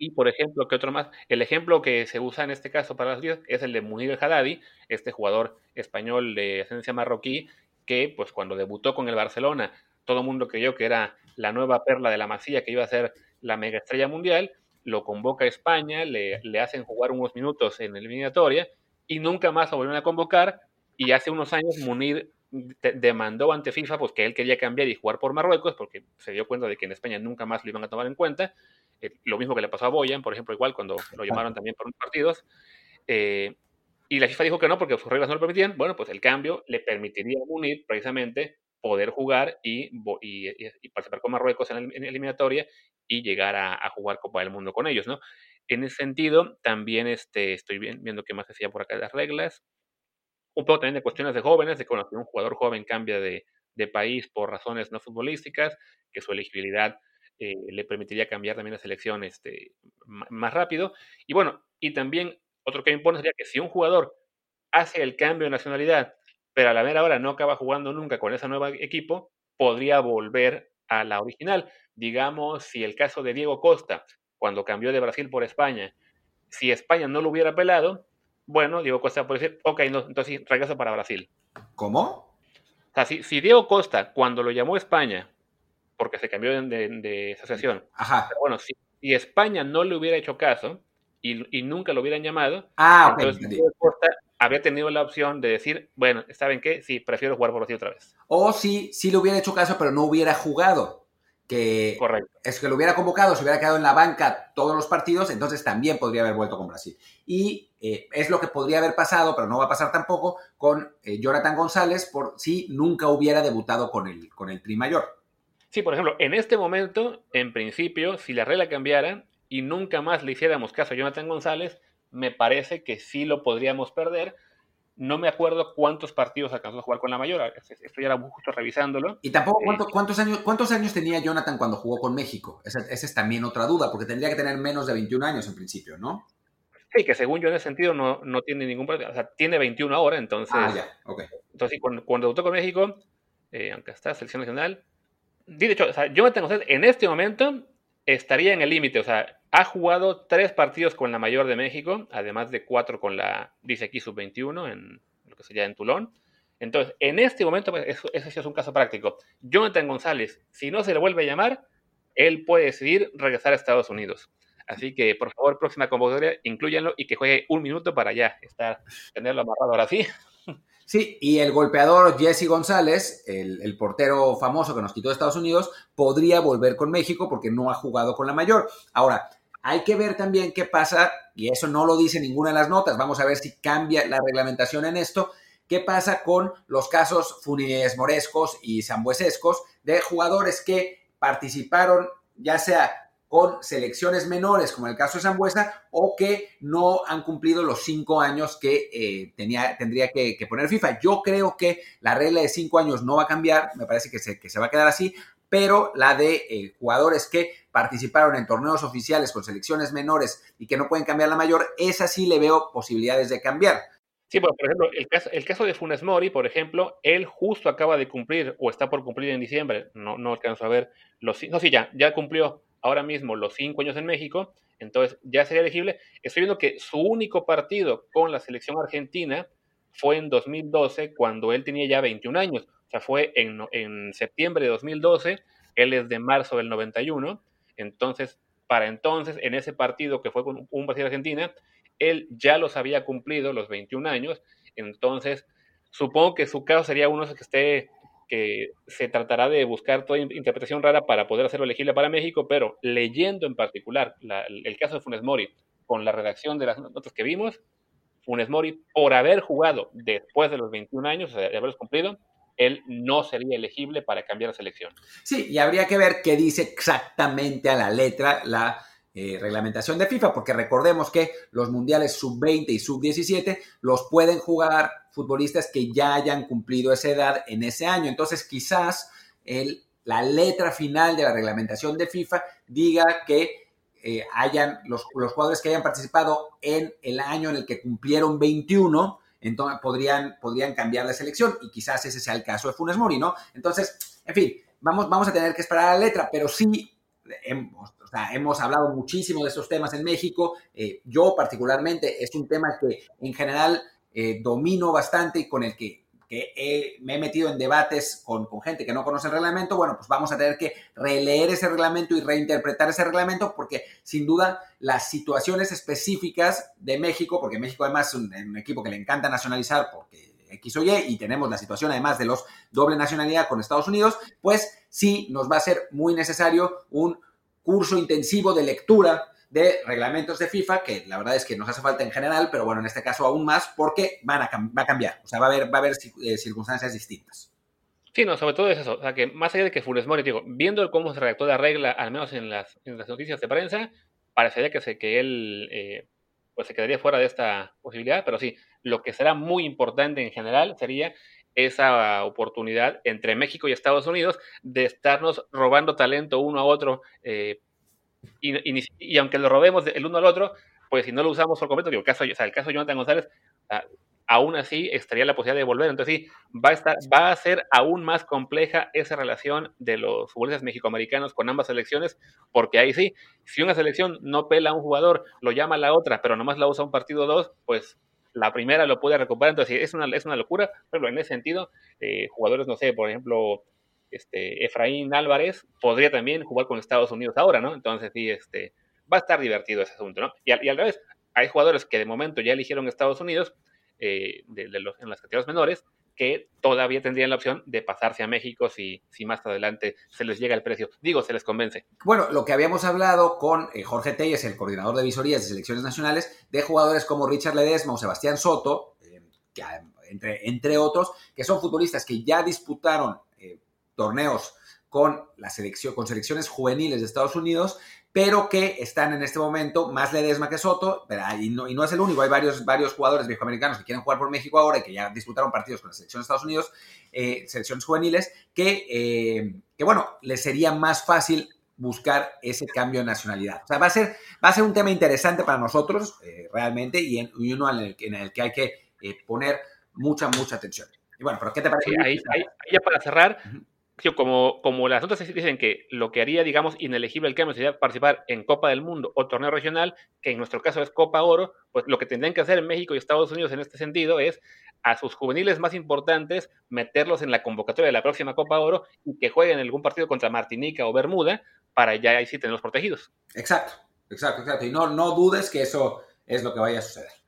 y, por ejemplo, ¿qué otro más? El ejemplo que se usa en este caso para las ligas es el de Munir el Haddadi, este jugador español de ascendencia marroquí, que pues cuando debutó con el Barcelona, todo el mundo creyó que era la nueva perla de la masía que iba a ser la mega estrella mundial, lo convoca a España, le, le hacen jugar unos minutos en eliminatoria y nunca más lo volvieron a convocar y hace unos años Munir demandó ante FIFA pues, que él quería cambiar y jugar por Marruecos porque se dio cuenta de que en España nunca más lo iban a tomar en cuenta. Eh, lo mismo que le pasó a Boyan, por ejemplo, igual cuando lo llamaron también por unos partidos. Eh, y la FIFA dijo que no porque sus reglas no lo permitían. Bueno, pues el cambio le permitiría a Munir precisamente poder jugar y, y, participar con Marruecos en la, eliminatoria y llegar a, jugar Copa del Mundo con ellos, ¿no? En ese sentido, también este, estoy viendo qué más decía por acá las reglas. un poco también de cuestiones de jóvenes, de conocer un jugador joven cambia de, de país por razones no futbolísticas, que su elegibilidad eh, le permitiría cambiar también la selección este, más rápido. Y bueno, y también otro que me impone sería que si un jugador hace el cambio de nacionalidad, pero a la mera hora no acaba jugando nunca con ese nuevo equipo, podría volver a la original. Digamos, si el caso de Diego Costa, cuando cambió de Brasil por España, si España no lo hubiera pelado, bueno, Diego Costa puede decir, ok, entonces sí, regresa para Brasil. ¿Cómo? O sea, si, Diego Costa, cuando lo llamó España, porque se cambió de, asociación, bueno, si, España no le hubiera hecho caso y, nunca lo hubieran llamado, ah, entonces Diego Costa había tenido la opción de decir, bueno, ¿saben qué? Sí, prefiero jugar por Brasil otra vez. O si sí le hubiera hecho caso, pero no hubiera jugado que es que lo hubiera convocado, se hubiera quedado en la banca todos los partidos, entonces también podría haber vuelto con Brasil. Y eh, es lo que podría haber pasado, pero no va a pasar tampoco, con eh, Jonathan González por si nunca hubiera debutado con el, con el Tri Mayor. Sí, por ejemplo, en este momento, en principio, si la regla cambiara y nunca más le hiciéramos caso a Jonathan González, me parece que sí lo podríamos perder, no me acuerdo cuántos partidos alcanzó a jugar con la mayor. Estoy ahora justo revisándolo. Y tampoco eh, cuántos, años, cuántos años tenía Jonathan cuando jugó con México. Esa, es también otra duda, porque tendría que tener menos de 21 años en principio, ¿no? Sí, que según yo en ese sentido no, no tiene ningún problema. O sea, tiene 21 ahora, entonces. Ah, ya, ok. Entonces, cuando, cuando debutó con México, eh, aunque está selección nacional, de hecho, o sea, Jonathan en este momento estaría en el límite. O sea, ha jugado tres partidos con la mayor de México, además de cuatro con la, dice aquí, sub-21 en lo que sería en Tulón. Entonces, en este momento, pues, sí es un caso práctico. Jonathan González, si no se le vuelve a llamar, él puede decidir regresar a Estados Unidos. Así que, por favor, próxima convocatoria, incluyanlo y que juegue un minuto para ya estar, tenerlo amarrado ahora sí. Sí, y el golpeador Jesse González, el, portero famoso que nos quitó de Estados Unidos, podría volver con México porque no ha jugado con la mayor. Ahora, hay que ver también qué pasa, y eso no lo dice ninguna de las notas, vamos a ver si cambia la reglamentación en esto, qué pasa con los casos funes morescos y zambuesescos de jugadores que participaron ya sea con selecciones menores, como el caso de Zambuesa, o que no han cumplido los cinco años que eh, tenía, tendría que, poner FIFA. Yo creo que la regla de cinco años no va a cambiar, me parece que se, que se va a quedar así, pero la de eh, jugadores que participaron en torneos oficiales con selecciones menores y que no pueden cambiar la mayor, esa sí le veo posibilidades de cambiar. Sí, por ejemplo, el caso, el caso de Funes Mori, por ejemplo, él justo acaba de cumplir o está por cumplir en diciembre, no, no alcanzo a ver los... No, sí, ya, ya cumplió ahora mismo los cinco años en México, entonces ya sería elegible. Estoy viendo que su único partido con la selección argentina fue en 2012, cuando él tenía ya 21 años. O sea, fue en, en septiembre de 2012, él es de marzo del 91, entonces, para entonces, en ese partido que fue con un Brasil-Argentina, él ya los había cumplido, los 21 años, entonces, supongo que su caso sería uno que esté que se tratará de buscar toda interpretación rara para poder hacerlo elegible para México, pero leyendo en particular el caso de Funes Mori con la redacción de las notas que vimos, Funes Mori, por haber jugado después de los 21 años, de haberlos cumplido, él no sería elegible para cambiar la selección. Sí, y habría que ver qué dice exactamente a la letra la eh, reglamentación de FIFA, porque recordemos que los mundiales sub-20 y sub-17 los pueden jugar futbolistas que ya hayan cumplido esa edad en ese año. Entonces, quizás el, la letra final de la reglamentación de FIFA diga que eh, hayan los, los, jugadores que hayan participado en el año en el que cumplieron 21, entonces podrían, podrían cambiar la selección y quizás ese sea el caso de Funes Mori, ¿no? Entonces, en fin, vamos, vamos a tener que esperar a la letra, pero sí hemos, o sea, hemos hablado muchísimo de esos temas en México. Eh, yo particularmente es un tema que en general eh, domino bastante y con el que que me he metido en debates con, gente que no conoce el reglamento, bueno, pues vamos a tener que releer ese reglamento y reinterpretar ese reglamento porque sin duda las situaciones específicas de México, porque México además es un, equipo que le encanta nacionalizar porque X o Y y tenemos la situación además de los doble nacionalidad con Estados Unidos, pues sí nos va a ser muy necesario un curso intensivo de lectura de reglamentos de FIFA, que la verdad es que nos hace falta en general, pero bueno, en este caso aún más, porque van a, va a cambiar, o sea, va a haber, va a haber eh, circunstancias distintas. Sí, no, sobre todo es eso, o sea, que más allá de que Funes Mori, digo, viendo cómo se redactó la regla, al menos en las, en las noticias de prensa, parecería que, se, que él eh, pues se quedaría fuera de esta posibilidad, pero sí, Lo que será muy importante en general sería esa oportunidad entre México y Estados Unidos de estarnos robando talento uno a otro. Eh, y, aunque lo robemos el uno al otro, pues si no lo usamos por completo, digo, el caso, el caso Jonathan González, aún así estaría la posibilidad de volver. Entonces sí, va a, estar, va a ser aún más compleja esa relación de los futbolistas mexicoamericanos con ambas selecciones, porque ahí sí, si una selección no pela a un jugador, lo llama a la otra, pero nomás la usa un partido o dos, pues la primera lo puede recuperar. Entonces es una, es una locura, pero en ese sentido, eh, jugadores, no sé, por ejemplo, este, Efraín Álvarez podría también jugar con Estados Unidos ahora, ¿no? Entonces sí, este, va a estar divertido ese asunto, ¿no? Y, y al revés, hay jugadores que de momento ya eligieron Estados Unidos, eh, de, los, en las categorías menores que todavía tendrían la opción de pasarse a México si, si más adelante se les llega el precio. Digo, se les convence. Bueno, lo que habíamos hablado con eh, Jorge Telles, el coordinador de visorías de selecciones nacionales, de jugadores como Richard Ledesma o Sebastián Soto, eh, que, entre, entre otros, que son futbolistas que ya disputaron torneos con la selección, con selecciones juveniles de Estados Unidos pero que están en este momento más Ledesma que Soto, y no, y no es el único, hay varios, varios jugadores viejoamericanos que quieren jugar por México ahora y que ya disputaron partidos con la selección de Estados Unidos, eh, selecciones juveniles, que, eh, que, bueno, les sería más fácil buscar ese cambio de nacionalidad. O sea, va a ser, va a ser un tema interesante para nosotros, eh, realmente, y, en, uno en el, en el, que hay que poner mucha, mucha atención. Y bueno, pero ¿qué te parece? ahí, ya para cerrar, como, como las notas dicen que lo que haría, digamos, inelegible el cambio sería participar en Copa del Mundo o torneo regional, que en nuestro caso es Copa Oro, pues lo que tendrían que hacer en México y Estados Unidos en este sentido es a sus juveniles más importantes meterlos en la convocatoria de la próxima Copa Oro y que jueguen algún partido contra Martinica o Bermuda para ya ahí sí tenerlos protegidos. Exacto, exacto, exacto. Y no, no dudes que eso es lo que vaya a suceder.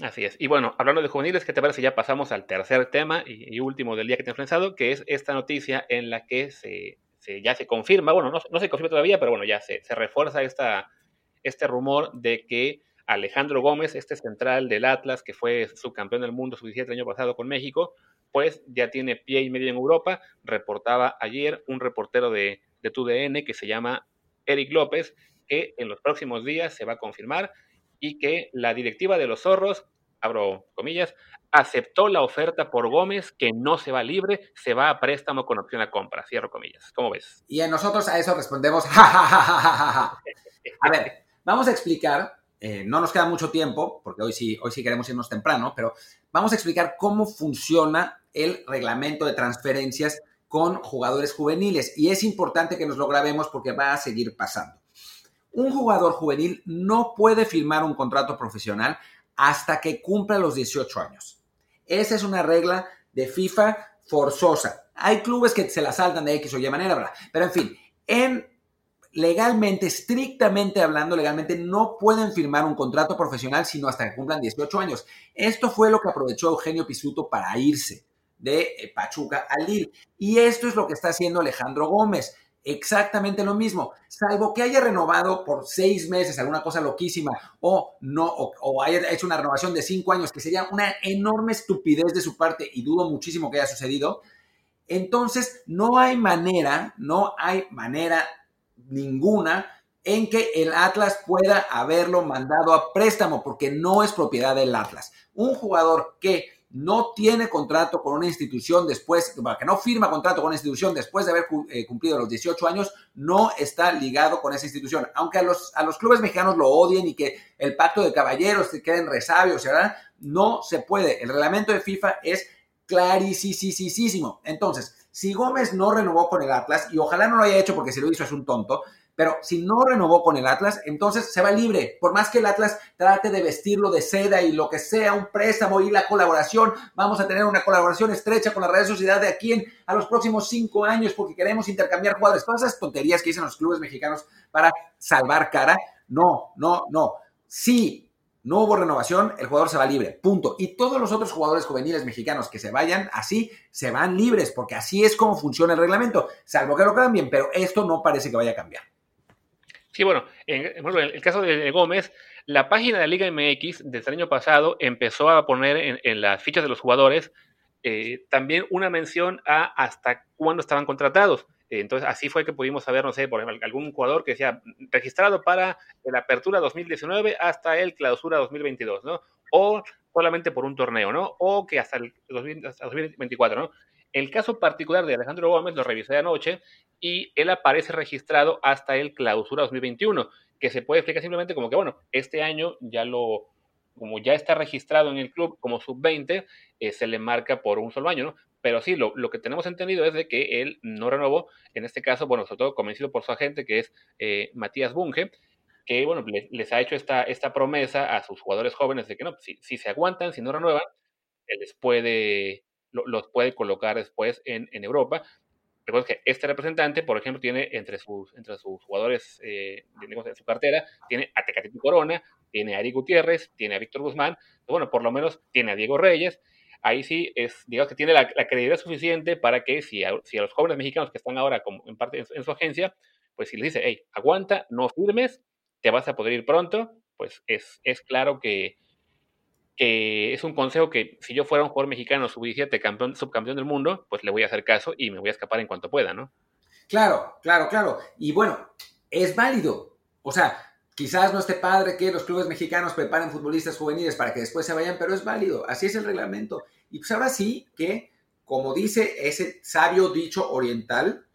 Así es. Y bueno, hablando de juveniles, ¿qué te parece? Ya pasamos al tercer tema y, último del día que te he enfrentado, que es esta noticia en la que se, ya se confirma, bueno, no, se confirma todavía, pero bueno, ya se, refuerza esta, este rumor de que Alejandro Gómez, este central del Atlas, que fue subcampeón del mundo sub-17 el año pasado con México, pues ya tiene pie y medio en Europa. Reportaba ayer un reportero de, de TUDN que se llama Eric López, que en los próximos días se va a confirmar y que la directiva de los zorros, abro comillas, aceptó la oferta por Gómez que no se va libre, se va a préstamo con opción a compra, cierro comillas. ¿Cómo ves? Y a nosotros a eso respondemos, *laughs* a ver, vamos a explicar, eh, no nos queda mucho tiempo, porque hoy sí, hoy sí queremos irnos temprano, pero vamos a explicar cómo funciona el reglamento de transferencias con jugadores juveniles. Y es importante que nos lo grabemos porque va a seguir pasando un jugador juvenil no puede firmar un contrato profesional hasta que cumpla los 18 años. Esa es una regla de FIFA forzosa. Hay clubes que se la saltan de X o Y manera, pero en fin, en legalmente, estrictamente hablando, legalmente no pueden firmar un contrato profesional sino hasta que cumplan 18 años. Esto fue lo que aprovechó Eugenio Pisuto para irse de eh, Pachuca al Lille. Y esto es lo que está haciendo Alejandro Gómez exactamente lo mismo, salvo que haya renovado por seis meses alguna cosa loquísima o no, o, haya hecho una renovación de cinco años, que sería una enorme estupidez de su parte y dudo muchísimo que haya sucedido. Entonces, no hay manera, no hay manera ninguna en que el Atlas pueda haberlo mandado a préstamo, porque no es propiedad del Atlas. Un jugador que no tiene contrato con una institución después, que no firma contrato con una institución después de haber eh, cumplido los 18 años, no está ligado con esa institución. Aunque a los, a los clubes mexicanos lo odien y que el pacto de caballeros se queden resabios, ¿verdad? no se puede. El reglamento de FIFA es clarísimo. Entonces, si Gómez no renovó con el Atlas, y ojalá no lo haya hecho porque si lo hizo es un tonto, pero si no renovó con el Atlas, entonces se va libre. Por más que el Atlas trate de vestirlo de seda y lo que sea, un préstamo y la colaboración, vamos a tener una colaboración estrecha con la Real Sociedad de aquí en, a los próximos cinco años porque queremos intercambiar jugadores. Todas esas tonterías que dicen los clubes mexicanos para salvar cara. No, no, no. Si no hubo renovación, el jugador se va libre. Punto. Y todos los otros jugadores juveniles mexicanos que se vayan así, se van libres, porque así es como funciona el reglamento, salvo que lo cambien, pero esto no parece que vaya a cambiar. Sí, bueno, en, el caso de Gómez, la página de Liga MX desde el año pasado empezó a poner en, las fichas de los jugadores eh, también una mención a hasta cuándo estaban contratados. Entonces, así fue que pudimos saber, no sé, por ejemplo, algún jugador que decía registrado para la apertura 2019 hasta el clausura 2022, ¿no? O solamente por un torneo, ¿no? O que hasta el 2024, ¿no? El caso particular de Alejandro Gómez lo revisé anoche y él aparece registrado hasta el clausura 2021, que se puede explicar simplemente como que, bueno, este año ya lo, como ya está registrado en el club como sub-20, eh, se le marca por un solo año, ¿no? Pero sí, lo, lo, que tenemos entendido es de que él no renovó, en este caso, bueno, sobre todo convencido por su agente, que es eh, Matías Bunge, que, bueno, les, ha hecho esta, esta promesa a sus jugadores jóvenes de que no, si, si se aguantan, si no renuevan, les puede, los puede colocar después en, Europa. Recuerda que este representante, por ejemplo, tiene entre sus, entre sus jugadores eh, su cartera, tiene a Tecatito Corona, tiene a Ari Gutiérrez, tiene a Víctor Guzmán, bueno, por lo menos tiene a Diego Reyes. Ahí sí es, digamos que tiene la, credibilidad suficiente para que si a, si a, los jóvenes mexicanos que están ahora como en parte en, su agencia, pues si les dice, hey, aguanta, no firmes, te vas a poder ir pronto, pues es, es claro que, que es un consejo que si yo fuera un jugador mexicano sub-17, campeón, subcampeón del mundo, pues le voy a hacer caso y me voy a escapar en cuanto pueda, ¿no? Claro, claro, claro. Y bueno, es válido. O sea, quizás no esté padre que los clubes mexicanos preparen futbolistas juveniles para que después se vayan, pero es válido. Así es el reglamento. Y pues ahora sí que, como dice ese sabio dicho oriental,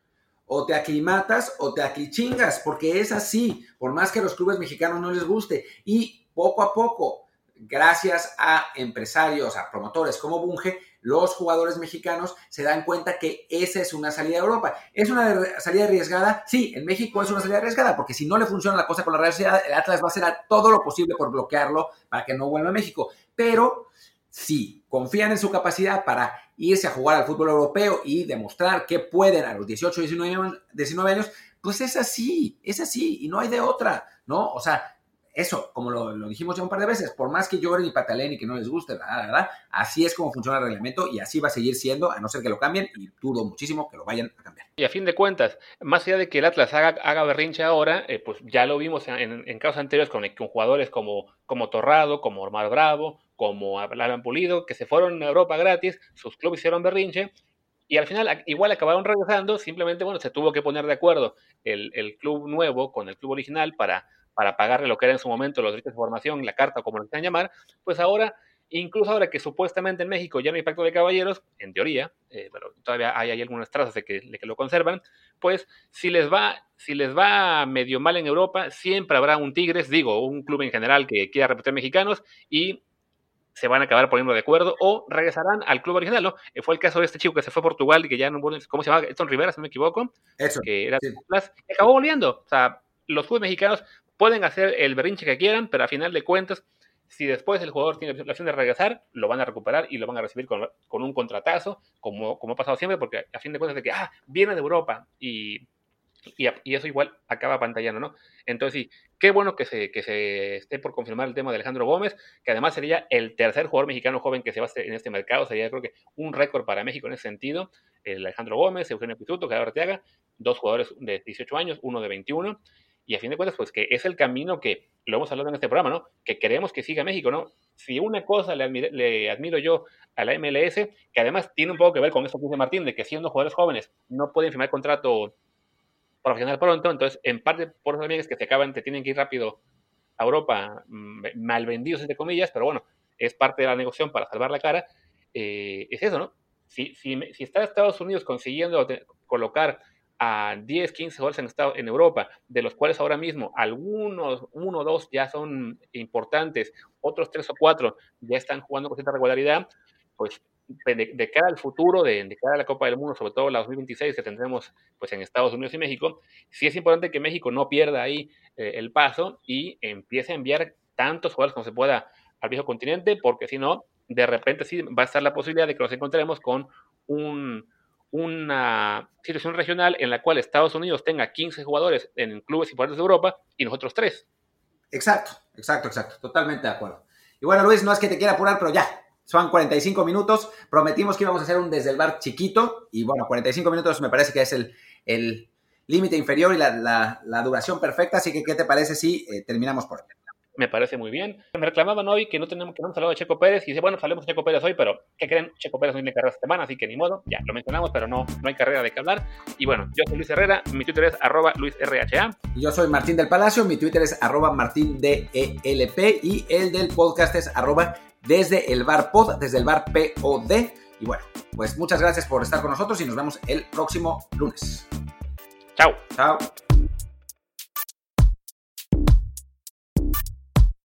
o te aclimatas o te aclichingas, porque es así, por más que a los clubes mexicanos no les guste. Y poco a poco, gracias a empresarios, a promotores como Bunge, los jugadores mexicanos se dan cuenta que esa es una salida a Europa. ¿Es una salida arriesgada? Sí, en México es una salida arriesgada, porque si no le funciona la cosa con la Real Sociedad, el Atlas va a hacer todo lo posible por bloquearlo para que no vuelva a México. Pero si confían en su capacidad para irse a jugar al fútbol europeo y demostrar que pueden a los 18, 19, 19 años, pues es así, es así y no hay de otra, ¿no? O sea, eso, como lo, dijimos ya un par de veces, por más que lloren y patalen y que no les guste. Así es como funciona el reglamento y así va a seguir siendo, a no ser que lo cambien y dudo muchísimo que lo vayan a cambiar. Y a fin de cuentas, más allá de que el Atlas haga, berrinche ahora, eh, pues ya lo vimos en, casos anteriores con, con, jugadores como, como Torrado, como Omar Bravo, como Alan Pulido, que se fueron a Europa gratis, sus clubes hicieron berrinche y al final igual acabaron regresando, simplemente, bueno, se tuvo que poner de acuerdo el club nuevo con el club original para para pagarle lo que era en su momento los derechos de formación, la carta o como lo quieran llamar, pues ahora, incluso ahora que supuestamente en México ya no hay pacto de caballeros, en teoría, eh, pero todavía hay, algunas trazas de que, que, lo conservan, pues si les va, si les va medio mal en Europa, siempre habrá un Tigres, digo, un club en general que quiera repetir mexicanos y se van a acabar poniendo de acuerdo o regresarán al club original, ¿no? Eh, fue el caso de este chico que se fue a Portugal y que ya no ¿cómo se llama? Edson Rivera, si no me equivoco. Eso. Que era sí. acabó volviendo. O sea, los clubes mexicanos Pueden hacer el berrinche que quieran, pero a final de cuentas, si después el jugador tiene la opción de regresar, lo van a recuperar y lo van a recibir con, un contratazo, como, como ha pasado siempre, porque a fin de cuentas de que, ah, viene de Europa y, y, eso igual acaba pantallando, ¿no? Entonces, sí, qué bueno que se, que se esté por confirmar el tema de Alejandro Gómez, que además sería el tercer jugador mexicano joven que se va en este mercado, sería creo que un récord para México en ese sentido. El Alejandro Gómez, Eugenio Pituto, Gerardo Arteaga, dos jugadores de 18 años, uno de 21 y a fin de cuentas, pues que es el camino que lo hemos hablado en este programa, ¿no? Que queremos que siga México, ¿no? Si una cosa le, admiro yo a la MLS, que además tiene un poco que ver con eso que dice Martín, de que siendo jugadores jóvenes no pueden firmar contrato profesional pronto, entonces en parte por eso también es que se acaban, te tienen que ir rápido a Europa, mm, mal vendidos entre comillas, pero bueno, es parte de la negociación para salvar la cara, eh, es eso, ¿no? Si, si, si está Estados Unidos consiguiendo colocar a 10, 15 jugadores en, estado, en Europa, de los cuales ahora mismo algunos, uno o dos ya son importantes, otros tres o cuatro ya están jugando con cierta regularidad, pues de, cara al futuro, de, de, cara a la Copa del Mundo, sobre todo la 2026 que tendremos pues en Estados Unidos y México, sí es importante que México no pierda ahí eh, el paso y empiece a enviar tantos jugadores como se pueda al viejo continente, porque si no, de repente sí va a estar la posibilidad de que nos encontremos con un una situación regional en la cual Estados Unidos tenga 15 jugadores en clubes importantes de Europa y nosotros tres. Exacto, exacto, exacto. Totalmente de acuerdo. Y bueno, Luis, no es que te quiera apurar, pero ya, son 45 minutos. Prometimos que íbamos a hacer un desde el bar chiquito y bueno, 45 minutos me parece que es el, el límite inferior y la, la, duración perfecta. Así que, ¿qué te parece si eh, terminamos por aquí? Me parece muy bien. Me reclamaban hoy que no tenemos que no hemos hablado de Checo Pérez y dice, bueno, hablemos de Checo Pérez hoy, pero ¿qué creen? Checo Pérez no tiene carrera esta semana, así que ni modo, ya lo mencionamos, pero no, no hay carrera de que hablar. Y bueno, yo soy Luis Herrera, mi Twitter es arroba LuisRHA. Yo soy Martín del Palacio, mi Twitter es arroba martindelp y el del podcast es arroba desde el bar pod, desde el bar POD. Y bueno, pues muchas gracias por estar con nosotros y nos vemos el próximo lunes. Chao. Chao.